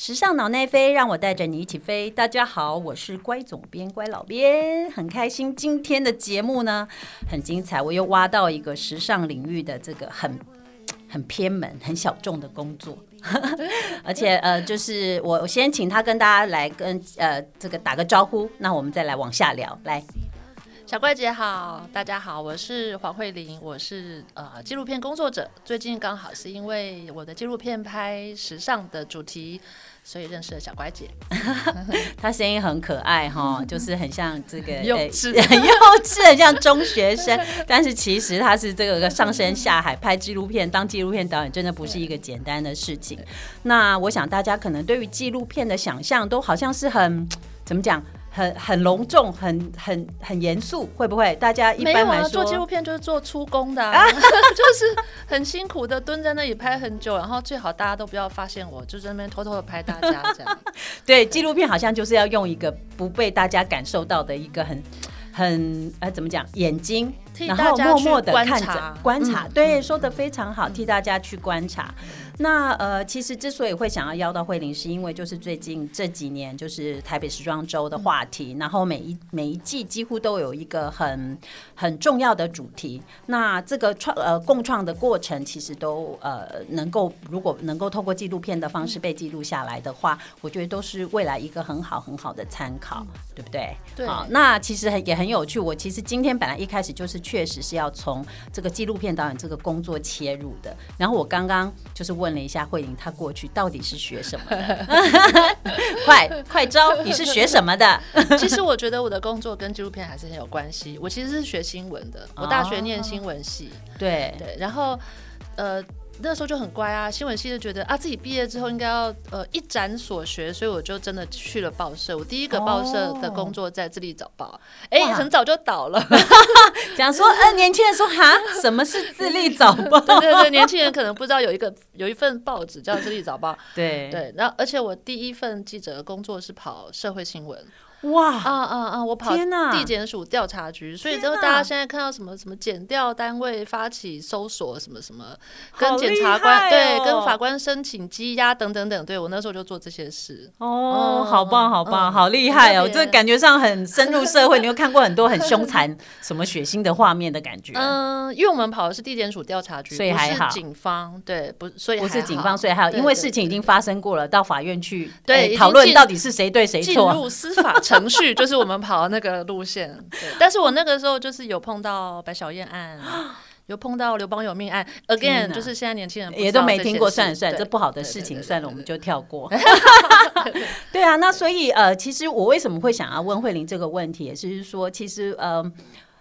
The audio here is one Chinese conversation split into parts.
时尚脑内飞，让我带着你一起飞。大家好，我是乖总编乖老编，很开心今天的节目呢很精彩，我又挖到一个时尚领域的这个很 很偏门、很小众的工作，而且呃，就是我先请他跟大家来跟呃这个打个招呼，那我们再来往下聊。来，小怪姐好，大家好，我是黄慧玲，我是呃纪录片工作者，最近刚好是因为我的纪录片拍时尚的主题。所以认识了小乖姐，她声音很可爱哈，就是很像这个 幼稚、很幼稚，很像中学生。但是其实她是这个上山下海拍纪录片，当纪录片导演真的不是一个简单的事情。那我想大家可能对于纪录片的想象都好像是很怎么讲？很很隆重，很很很严肃，会不会？大家一般来说做纪录片就是做出工的，就是很辛苦的蹲在那里拍很久，然后最好大家都不要发现我，就在那边偷偷的拍大家这样。对，纪录片好像就是要用一个不被大家感受到的一个很很呃怎么讲眼睛，然后默默的看着观察。对，说的非常好，替大家去观察。那呃，其实之所以会想要邀到慧玲，是因为就是最近这几年就是台北时装周的话题，然后每一每一季几乎都有一个很很重要的主题。那这个创呃共创的过程，其实都呃能够如果能够透过纪录片的方式被记录下来的话，我觉得都是未来一个很好很好的参考，对不对？对。好，那其实很也很有趣。我其实今天本来一开始就是确实是要从这个纪录片导演这个工作切入的，然后我刚刚就是问。了一下慧玲，她过去到底是学什么的？快快招，你是学什么的？其实我觉得我的工作跟纪录片还是很有关系。我其实是学新闻的，我大学念新闻系。对对，然后呃。那时候就很乖啊，新闻系就觉得啊，自己毕业之后应该要呃一展所学，所以我就真的去了报社。我第一个报社的工作在《智利早报》，哎，很早就倒了。讲说，呃，年轻人说哈，什么是《自立早报》？对对对，年轻人可能不知道有一个有一份报纸叫《自立早报》。对对，然后而且我第一份记者工作是跑社会新闻。哇啊啊啊！我跑地检署调查局，所以之后大家现在看到什么什么检调单位发起搜索什么什么，跟检察官对，跟法官申请羁押等等等，对我那时候就做这些事。哦，好棒好棒，好厉害哦！这感觉上很深入社会，你有看过很多很凶残、什么血腥的画面的感觉。嗯，因为我们跑的是地检署调查局，所以还好。警方对，不所以不是警方，所以还有，因为事情已经发生过了，到法院去对讨论到底是谁对谁错，进入司法。程序就是我们跑的那个路线，对。但是我那个时候就是有碰到白小燕案，有碰到刘邦有命案。Again，就是现在年轻人也都没听过，算了算了，这不好的事情算了，我们就跳过。对啊，那所以呃，其实我为什么会想要问慧玲这个问题，也是说，其实呃。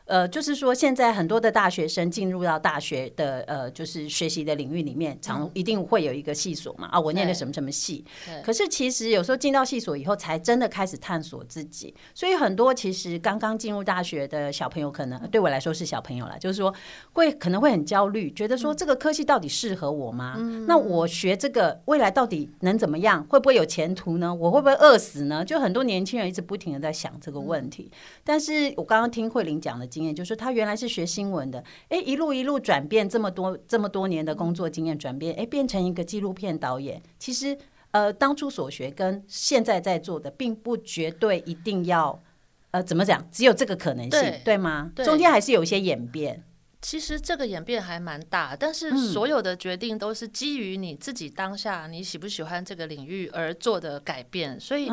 呃，就是说，现在很多的大学生进入到大学的呃，就是学习的领域里面，常一定会有一个系所嘛。啊，我念的什么什么系？可是其实有时候进到系所以后，才真的开始探索自己。所以很多其实刚刚进入大学的小朋友，可能对我来说是小朋友了，就是说会可能会很焦虑，觉得说这个科系到底适合我吗？那我学这个未来到底能怎么样？会不会有前途呢？我会不会饿死呢？就很多年轻人一直不停的在想这个问题。但是我刚刚听慧玲讲的。经验就是他原来是学新闻的，哎，一路一路转变，这么多这么多年的工作经验转变，哎，变成一个纪录片导演。其实，呃，当初所学跟现在在做的，并不绝对一定要，呃，怎么讲？只有这个可能性，对吗？中间还是有一些演变。其实这个演变还蛮大，但是所有的决定都是基于你自己当下你喜不喜欢这个领域而做的改变。所以，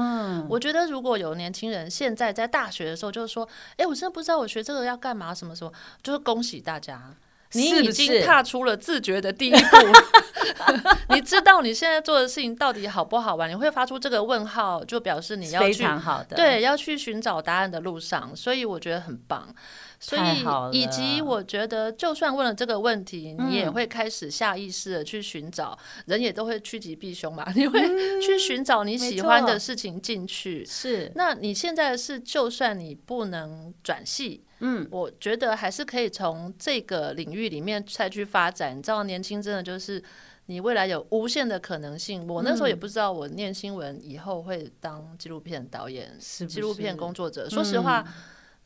我觉得如果有年轻人现在在大学的时候就是说，哎，我真的不知道我学这个要干嘛，什么什么，就是恭喜大家，你已经踏出了自觉的第一步。你知道你现在做的事情到底好不好玩？你会发出这个问号，就表示你要非常好的对，要去寻找答案的路上。所以我觉得很棒。所以，以及我觉得，就算问了这个问题，你也会开始下意识的去寻找，人也都会趋吉避凶嘛，你会去寻找你喜欢的事情进去。是，那你现在是，就算你不能转系，嗯，我觉得还是可以从这个领域里面再去发展。你知道，年轻真的就是你未来有无限的可能性。我那时候也不知道，我念新闻以后会当纪录片导演、纪录片工作者。说实话。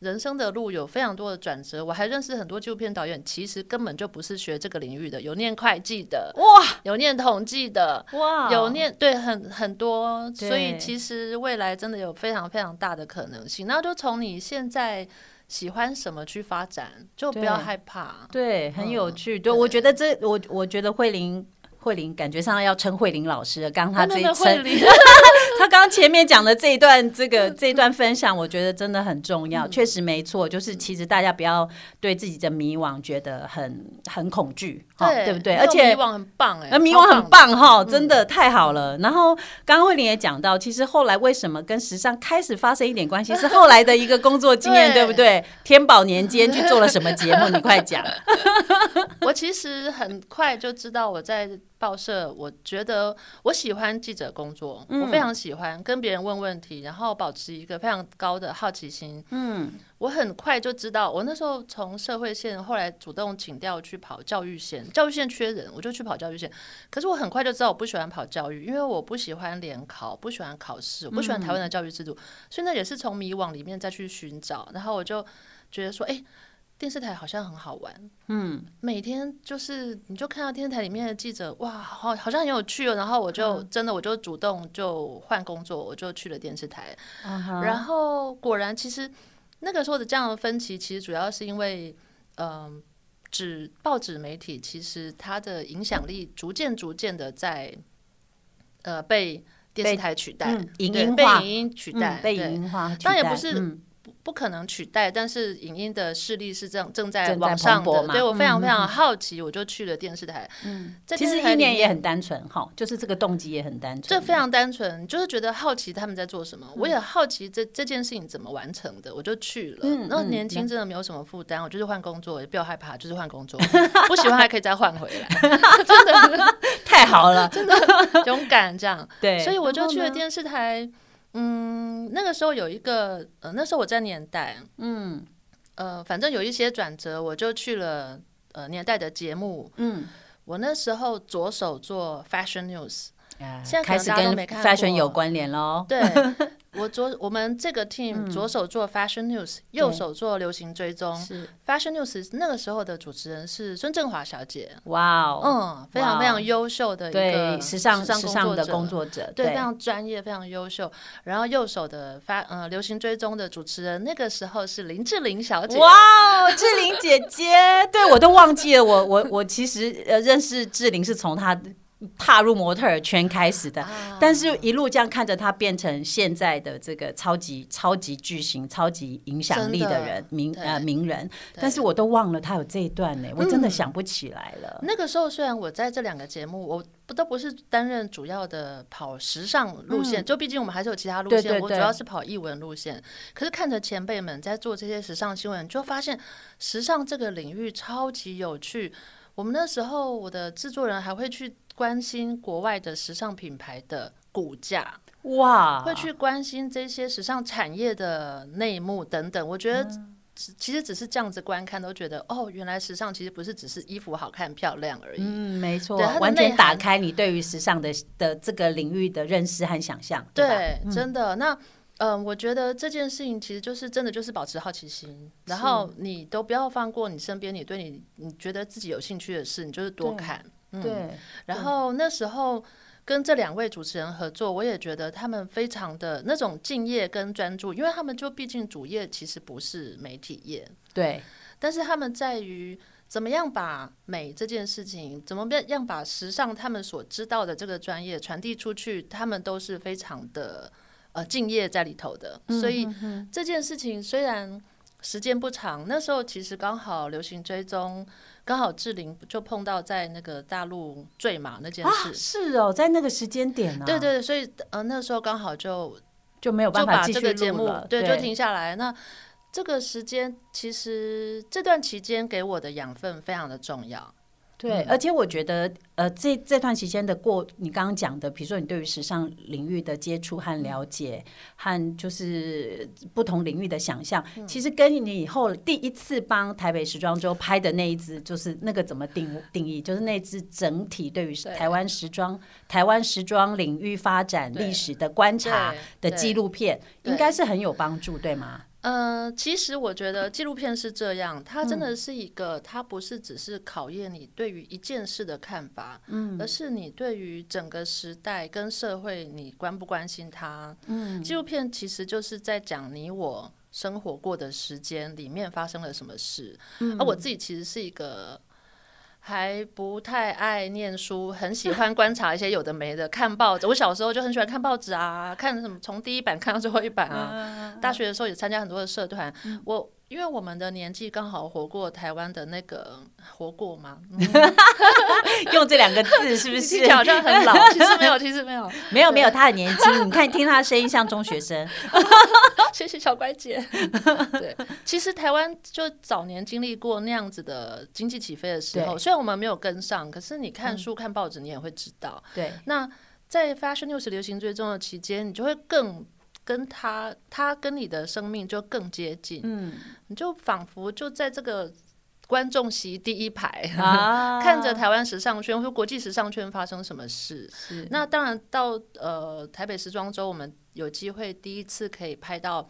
人生的路有非常多的转折，我还认识很多纪录片导演，其实根本就不是学这个领域的，有念会计的，哇，有念统计的，哇，有念对很很多，所以其实未来真的有非常非常大的可能性。那就从你现在喜欢什么去发展，就不要害怕。对，很有嗯趣。对，我觉得这我我觉得慧玲。慧玲感觉上要称慧玲老师了，刚刚她这称，理 他刚刚前面讲的这一段，这个这一段分享，我觉得真的很重要，确实没错。就是其实大家不要对自己的迷惘觉得很很恐惧，哈对不对？而且迷惘很棒哎、呃，迷惘很。棒哈，真的太好了。然后刚刚慧玲也讲到，其实后来为什么跟时尚开始发生一点关系，是后来的一个工作经验，对 对不对？天宝年间去做了什么节目？你快讲。我其实很快就知道我在报社，我觉得我喜欢记者工作，嗯我非常喜欢跟别人问问题，然后保持一个非常高的好奇心。嗯，我很快就知道，我那时候从社会线后来主动请调去跑教育线，教育线缺人，我就去跑教育线。可是我很快就知道我不喜欢跑教育，因为我不喜欢联考，不喜欢考试，我不喜欢台湾的教育制度，所以那也是从迷惘里面再去寻找。然后我就觉得说，哎、电视台好像很好玩，嗯，每天就是你就看到电视台里面的记者，哇，好好像很有趣哦。然后我就、真的我就主动就换工作，我就去了电视台。然后果然，其实那个时候的这样的分歧，其实主要是因为，嗯、纸报纸媒体其实它的影响力逐渐逐渐的在，呃，被电视台取代，嗯影对音化被影音取代，嗯被对影音化取代，当然也不是嗯不不可能取代，但是影音的势力是正正在正在往上的，蓬勃嘛。对我非常嗯非常好奇，我就去了电视台。嗯，在其实意念也很单纯哈，就是这个动机也很单纯，这非常单纯，就是觉得好奇他们在做什么，嗯。我也好奇这这件事情怎么完成的，我就去了。嗯嗯然后年轻真的没有什么负担，我就是换工作，也不要害怕，就是换工作，不喜欢还可以再换回来，真的。太好了，真的勇敢这样。对，所以我就去了电视台。嗯，那个时候有一个呃，那时候我在年代，嗯。呃，反正有一些转折，我就去了呃年代的节目。嗯，我那时候左手做 fashion news，啊现在开始跟 fashion 有关联喽，对我左我们这个 team 左手做 fashion news，、右手做流行追踪。是。fashion news 那个时候的主持人是孙振华小姐，哇哦，嗯，非常非常优秀的一对个时尚时时尚的工作者，对，非常专业，非常优秀。然后右手的发呃流行追踪的主持人，那个时候是林志玲小姐。哇哦，志玲姐姐，对我都忘记了，我我我其实呃认识志玲是从她踏入模特儿圈开始的，啊。但是一路这样看着他变成现在的这个超级超级巨星、超级影响力的的。人名对。呃名人，但是我都忘了他有这一段呢，我真的嗯想不起来了。那个时候虽然我在这两个节目，我不都不是担任主要的跑时尚路线，就毕竟我们还是有其他路线，对对对。我主要是跑艺文路线。可是看着前辈们在做这些时尚新闻，就发现时尚这个领域超级有趣。我们那时候，我的制作人还会去关心国外的时尚品牌的股价，哇，会去关心这些时尚产业的内幕等等。我觉得其实只是这样子观看，都觉得哦，原来时尚其实不是只是衣服好看漂亮而已。嗯，没错完全打开你对于时尚的的这个领域的认识和想象？对，真的。那嗯、我觉得这件事情其实就是真的就是保持好奇心，然后你都不要放过你身边你对你你觉得自己有兴趣的事，你就是多对看。嗯，对，然后那时候跟这两位主持人合作，我也觉得他们非常的那种敬业跟专注，因为他们就毕竟主业其实不是媒体业，对，但是他们在于怎么样把美这件事情，怎么样把时尚他们所知道的这个专业传递出去，他们都是非常的呃敬业在里头的。所以这件事情虽然时间不长，那时候其实刚好流行追踪，刚好志玲就碰到在那个大陆坠马那件啊，事。是哦，在那个时间点呢、对对，对所以呃那时候刚好就就没有办法继续了，对就停下来。那这个时间其实这段期间给我的养分非常的重要。对，而且我觉得，呃，这这段期间的过，你刚刚讲的，比如说你对于时尚领域的接触和了解，和就是不同领域的想象，其实跟你以后第一次帮台北时装周拍的那一支，就是那个怎么定定义，就是那支整体对于台湾时装、台湾时装领域发展历史的观察的纪录片，应该是很有帮助，对吗？呃，其实我觉得纪录片是这样，它真的是一个，它不是只是考验你对于一件事的看法，嗯，而是你对于整个时代跟社会，你关不关心它？嗯，纪录片其实就是在讲你我生活过的时间里面发生了什么事，而我自己其实是一个。还不太爱念书，很喜欢观察一些有的没的，看报纸。我小时候就很喜欢看报纸啊，看什么从第一版看到最后一版啊。大学的时候也参加很多的社团，我。因为我们的年纪刚好活过台湾的那个活过吗？用这两个字是不是好像很老？其实没有，其实没有，没有没有，他很年轻。你看听他的声音像中学生。谢谢小乖姐。对，其实台湾就早年经历过那样子的经济起飞的时候，虽然我们没有跟上，可是你看书看报纸，你也会知道。对，那在 Fashion News 流行追踪的期间，你就会更。跟他，他跟你的生命就更接近，嗯，你就仿佛就在这个观众席第一排，看着台湾时尚圈或国际时尚圈发生什么事。那当然到呃台北时装周，我们有机会第一次可以拍到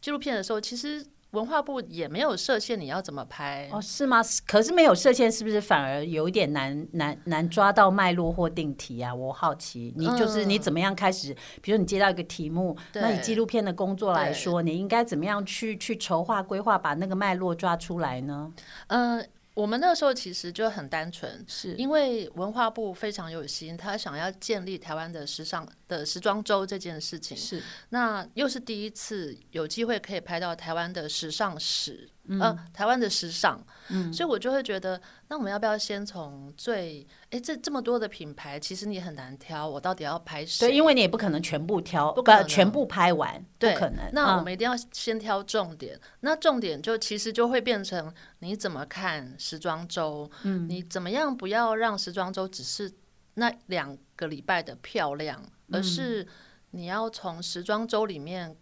纪录片的时候，其实。文化部也没有设限，你要怎么拍？哦，是吗？可是没有设限，是不是反而有一点难难难抓到脉络或定题啊？我好奇，你就是你怎么样开始？比如你接到一个题目，那以纪录片的工作来说，你应该怎么样去去筹划规划，把那个脉络抓出来呢？嗯。我们那时候其实就很单纯，是因为文化部非常有心，他想要建立台湾的时尚的时装周这件事情，是那又是第一次有机会可以拍到台湾的时尚史。嗯，台湾的时尚，嗯，所以我就会觉得，那我们要不要先从最，哎，这这么多的品牌，其实你很难挑，我到底要拍谁？对，因为你也不可能全部挑，不可全部拍完，不可能。那我们一定要先挑重点，那重点就其实就会变成你怎么看时装周，嗯，你怎么样不要让时装周只是那两个礼拜的漂亮，而是你要从时装周里面。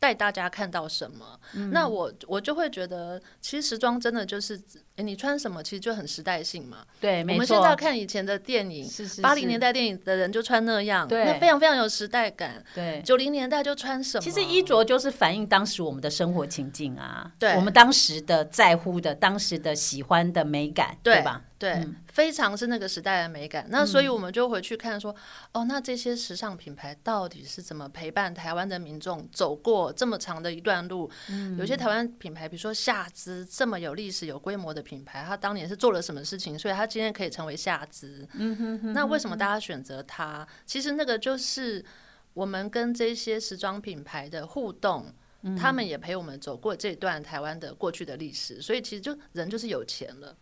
带大家看到什么？那我我就会觉得，其实时装真的就是，你穿什么其实就很时代性嘛。对，我们现在看以前的电影，八零年代电影的人就穿那样，那非常非常有时代感。对，九零年代就穿什么？其实衣着就是反映当时我们的生活情境啊，对，我们当时的在乎的、当时的喜欢的美感，对吧？对，非常是那个时代的美感。那所以我们就回去看说，哦，那这些时尚品牌到底是怎么陪伴台湾的民众走过这么长的一段路？有些台湾品牌，比如说夏姿这么有历史、有规模的品牌，他当年是做了什么事情，所以他今天可以成为夏姿？嗯哼。那为什么大家选择他？其实那个就是我们跟这些时装品牌的互动，他们也陪我们走过这段台湾的过去的历史。所以其实就人就是有钱了。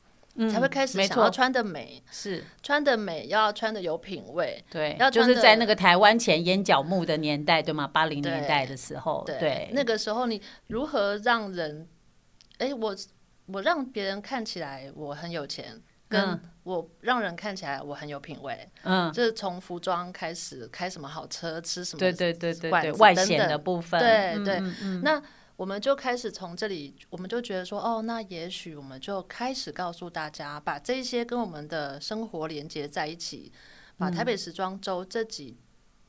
才会开始想要穿的美，是穿的美，要穿的有品味，对，要就是在那个台湾前眼角木的年代，对吗？八零年代的时候，对，那个时候你如何让人，哎，我我让别人看起来我很有钱，跟我让人看起来我很有品味，嗯，就是从服装开始，开什么好车，吃什么，对对对对对，外显的部分，对对，那。我们就开始从这里，我们就觉得说，哦，那也许我们就开始告诉大家，把这些跟我们的生活连接在一起，把台北时装周这几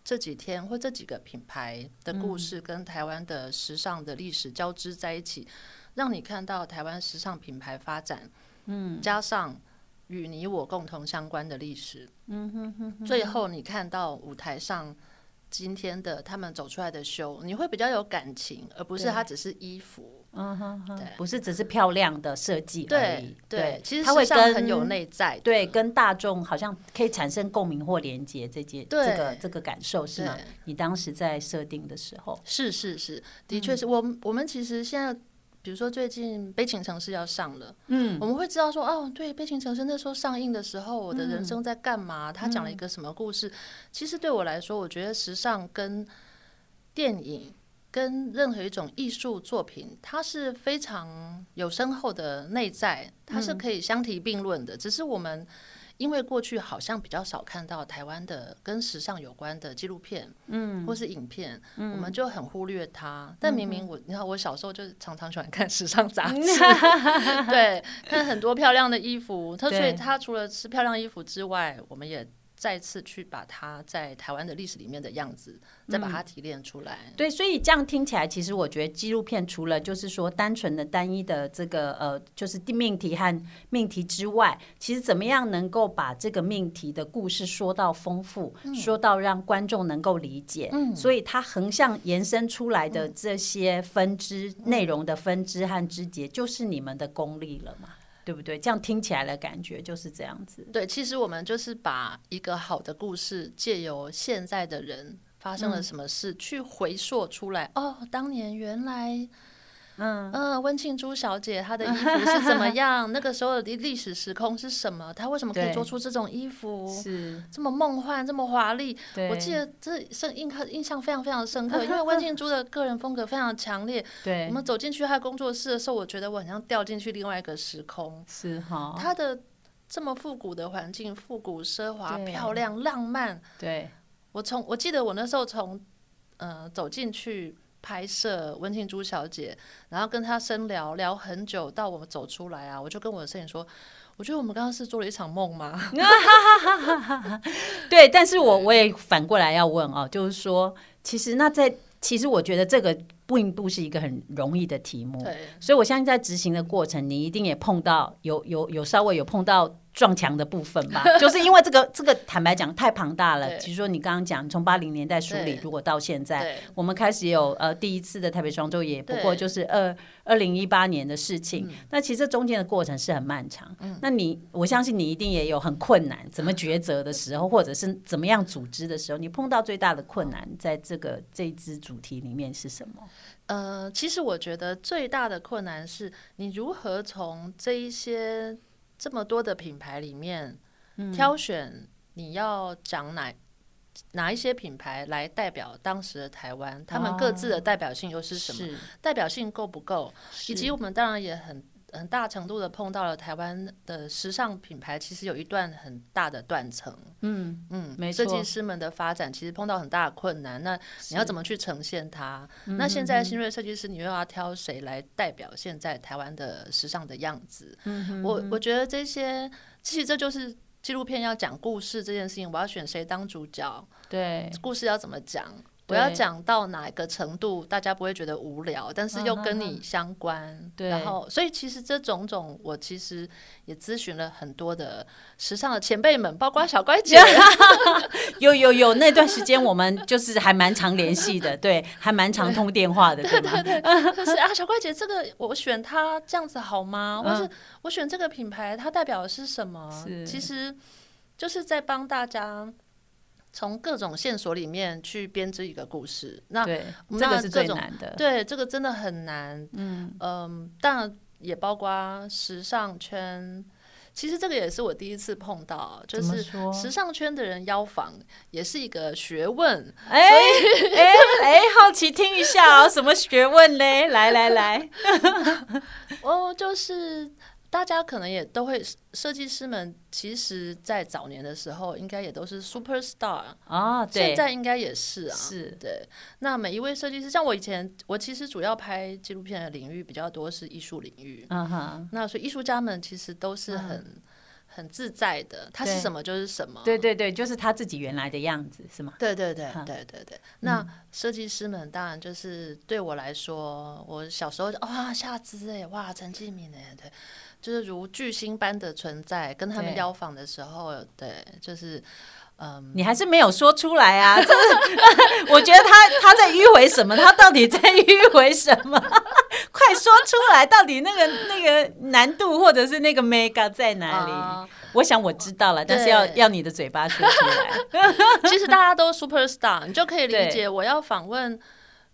这几天或这几个品牌的故事跟台湾的时尚的历史交织在一起，让你看到台湾时尚品牌发展，嗯，加上与你我共同相关的历史，嗯哼哼，最后你看到舞台上。今天的他们走出来的秀，你会比较有感情，而不是它只是衣服，嗯哼哼，对，不是只是漂亮的设计而已。对，其实它会跟很有内在，对，跟大众好像可以产生共鸣或连接，这件这个这个感受是吗？你当时在设定的时候，是是是，的确是我我们其实现在。比如说最近《悲情城市》要上了，嗯，我们会知道说，哦，对，《悲情城市》那时候上映的时候，我的人生在干嘛？他讲了一个什么故事？其实对我来说，我觉得时尚跟电影跟任何一种艺术作品，它是非常有深厚的内在，它是可以相提并论的。只是我们。因为过去好像比较少看到台湾的跟时尚有关的纪录片，嗯，或是影片，我们就很忽略它。但明明我，你看我小时候就常常喜欢看时尚杂志，对，看很多漂亮的衣服。它所以它除了是漂亮衣服之外，我们也再次去把它在台湾的历史里面的样子，再把它提炼出来。对，所以这样听起来，其实我觉得纪录片除了就是说单纯的单一的这个呃，就是命题和命题之外，其实怎么样能够把这个命题的故事说到丰富，说到让观众能够理解。嗯，所以它横向延伸出来的这些分支内容的分支和枝节，就是你们的功力了嘛？对不对？这样听起来的感觉就是这样子。对，其实我们就是把一个好的故事，借由现在的人发生了什么事，去回溯出来。哦，当年原来。嗯嗯，温庆珠小姐她的衣服是怎么 样？那个时候的历史时空是什么？她为什么可以做出这种衣服？是这么梦幻，这么华丽？我记得这深印刻印象非常非常深刻，因为温庆珠的个人风格非常强烈。对，我们走进去她工作室的时候，我觉得我好像掉进去另外一个时空。是哈，她的这么复古的环境，复古、奢华、漂亮、浪漫。对，我从我记得我那时候从呃走进去。拍摄温庆珠小姐，然后跟她深聊聊很久，到我们走出来啊，我就跟我的摄影说，我觉得我们刚刚是做了一场梦吗？对，但是我我也反过来要问啊，就是说，其实那在其实我觉得这个并不是一个很容易的题目，对，所以我相信在执行的过程，你一定也碰到有有有稍微有碰到。撞墙的部分吧，就是因为这个这个坦白讲太庞大了。其实说你刚刚讲从八零年代梳理，如果到现在，我们开始有呃第一次的台北双周也不过就是二二零一八年的事情。那其实中间的过程是很漫长。那你我相信你一定也有很困难，怎么抉择的时候，或者是怎么样组织的时候，你碰到最大的困难，在这个这一支主题里面是什么？呃，其实我觉得最大的困难是你如何从这一些。这么多的品牌里面，挑选你要讲哪哪一些品牌来代表当时的台湾？他们各自的代表性又是什么？代表性够不够？以及我们当然也很。很大程度的碰到了台湾的时尚品牌，其实有一段很大的断层。嗯嗯，没错设计师们的发展其实碰到很大的困难。那你要怎么去呈现它？那现在新锐设计师，你又要挑谁来代表现在台湾的时尚的样子？我我觉得这些，其实这就是纪录片要讲故事这件事情。我要选谁当主角？对，故事要怎么讲？我要讲到哪一个程度，大家不会觉得无聊，但是又跟你相关。对，然后所以其实这种种，我其实也咨询了很多的时尚的前辈们，包括小乖姐。有有有，那段时间我们就是还蛮常联系的，对，还蛮常通电话的，对对对。就是啊，小乖姐，这个我选它这样子好吗？或是我选这个品牌，它代表的是什么？其实就是在帮大家。从各种线索里面去编织一个故事，那这个是最难的。对，这个真的很难。嗯嗯，当然也包括时尚圈。其实这个也是我第一次碰到，就是时尚圈的人邀访也是一个学问。哎哎哎，好奇听一下哦，什么学问嘞？来来来，哦，就是。大家可能也都会，设计师们其实，在早年的时候，应该也都是 super star 啊，现在应该也是啊，是对。那每一位设计师，像我以前，我其实主要拍纪录片的领域比较多是艺术领域，嗯哼。那所以艺术家们其实都是很很自在的，他是什么就是什么，对对对，就是他自己原来的样子，是吗？对对对对对对。那设计师们当然就是对我来说，我小时候哇夏姿哎，哇陈继敏哎，对。就是如巨星般的存在，跟他们邀访的时候，对，就是，嗯，你还是没有说出来啊！我觉得他他在迂回什么？他到底在迂回什么？快说出来！到底那个那个难度或者是那个 mega 在哪里？我想我知道了，但是要要你的嘴巴说出来。其实大家都 super star，你就可以理解。我要访问，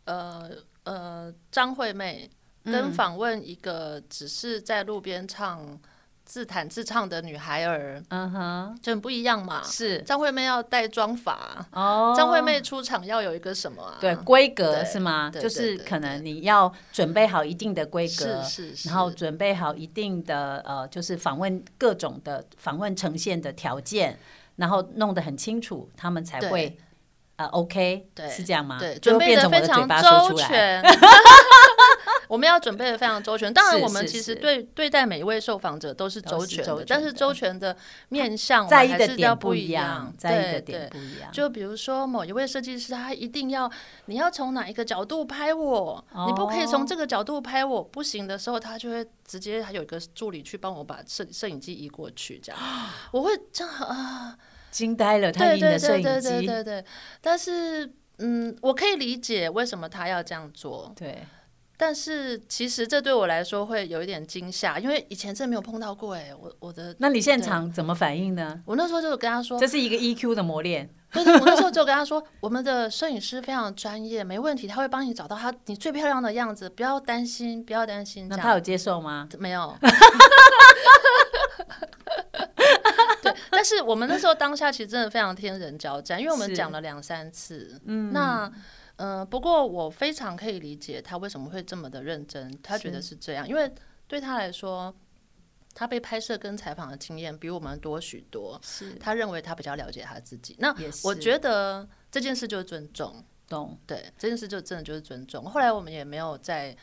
呃呃，张惠妹。跟访问一个只是在路边唱自弹自唱的女孩儿，嗯哼，就很不一样嘛。是张惠妹要带妆法哦，张惠妹出场要有一个什么？对，规格是吗？就是可能你要准备好一定的规格，是是，然后准备好一定的呃，就是访问各种的访问呈现的条件，然后弄得很清楚，他们才会呃 OK，对，是这样吗？对，准备的非常周全。我们要准备的非常周全。当然，我们其实对对待每一位受访者都是周全的，但是周全的面向在意的点不一样，在意的对点对。不一样。就比如说某一位设计师，他一定要你要从哪一个角度拍我，你不可以哦从这个角度拍我，不行的时候，他就会直接还有一个助理去帮我把摄摄影机移过去，这样我会这样啊，惊呆了，他对对印的摄影对对对对，但是嗯，我可以理解为什么他要这样做，对，但是其实这对我来说会有一点惊吓，因为以前真的没有碰到过哎，我我的那你现场怎么反应呢？我那时候就有跟他说，这是一个 EQ 的磨练，对对，我那时候就跟他说，我们的摄影师非常专业，没问题，他会帮你找到他你最漂亮的样子，不要担心，不要担心。那他有接受吗？没有？对，但是我们那时候当下其实真的非常天人交战，因为我们讲了两三次。嗯，那呃，不过我非常可以理解他为什么会这么的认真，他觉得是这样，因为对他来说。他被拍摄跟采访的经验比我们多许多，是他认为他比较了解他自己。那我觉得这件事就是尊重，懂，对这件事就真的就是尊重。后来我们也没有再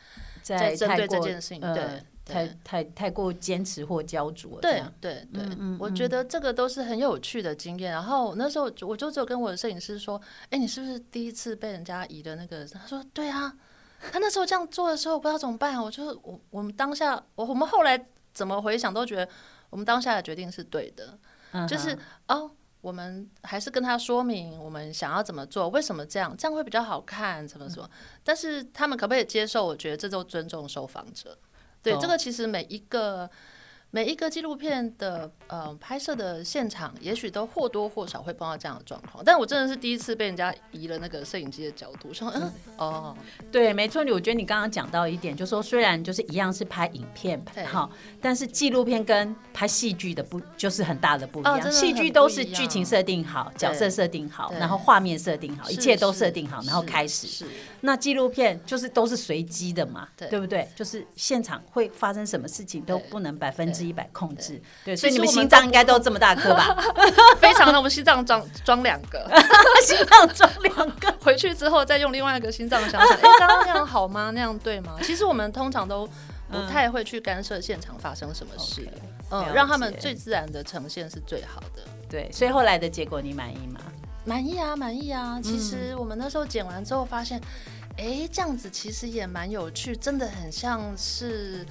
再针对这件事情，呃对太太太过坚持或焦灼对对对嗯，我觉得这个都是很有趣的经验。然后那时候我就只有跟我的摄影师说：“哎，你是不是第一次被人家移的那个？”他说：“对啊。”他那时候这样做的时候，我不知道怎么办。我就是我我们当下，我我们后来怎么回想，都觉得我们当下的决定是对的。嗯就是哦，我们还是跟他说明我们想要怎么做，为什么这样，这样会比较好看，怎么说？但是他们可不可以接受？我觉得这都尊重受访者。对，这个其实每一个每一个纪录片的呃拍摄的现场，也许都或多或少会碰到这样的状况。但我真的是第一次被人家移了那个摄影机的角度，说嗯哦，对，没错，我觉得你刚刚讲到一点，就说虽然就是一样是拍影片对好，但是纪录片跟拍戏剧的不就是很大的不一样。哦戏剧都是剧情设定好，角色设定好，然后画面设定好，一切都设定好，然后开始。是那纪录片就是都是随机的嘛，对对不对？就是现场会发生什么事情都不能百分之一百控制，对，其所以你们心脏应该都这么大颗吧？非常的，我们心脏装装两个，心脏装两个，回去之后再用另外一个心脏想想，哎、刚刚那样好吗？那样对吗？其实我们通常都不太会去干涉现场发生什么事，嗯，让他们最自然的呈现是最好的。对，所以后来的结果你满意吗？满意啊，满意啊！其实我们那时候剪完之后发现，哎、这样子其实也蛮有趣，真的很像是，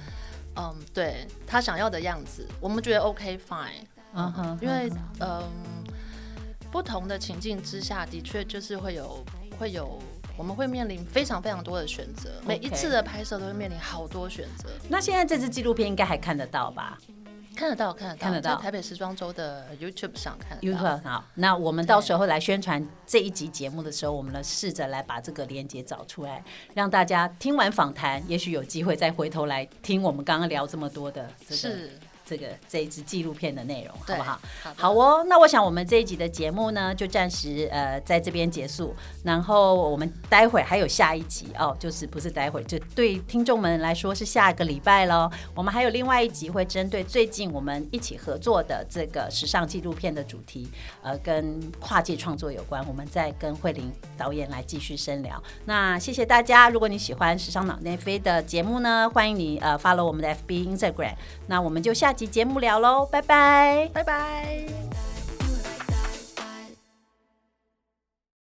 嗯，对他想要的样子，我们觉得 OK fine，嗯哼，因为嗯，不同的情境之下，的确就是会有会有，我们会面临非常非常多的选择，每一次的拍摄都会面临好多选择。那现在这支纪录片应该还看得到吧看得到，看得到，看得到在台北时装周的 YouTube 上看得到。？YouTube 好，那我们到时候来宣传这一集节目的时候，我们呢试着来把这个链接找出来，让大家听完访谈，也许有机会再回头来听我们刚刚聊这么多的这个是，这个这一支纪录片的内容，好不好？好好哦，那我想我们这一集的节目呢，就暂时呃在这边结束。然后我们待会还有下一集哦，就是不是待会，就对听众们来说是下个礼拜喽。我们还有另外一集会针对最近我们一起合作的这个时尚纪录片的主题，呃，跟跨界创作有关，我们再跟慧玲导演来继续深聊。那谢谢大家，如果你喜欢时尚脑内飞的节目呢，欢迎你呃 follow 我们的 FB、Instagram。那我们就下期节目聊喽，拜拜。拜拜。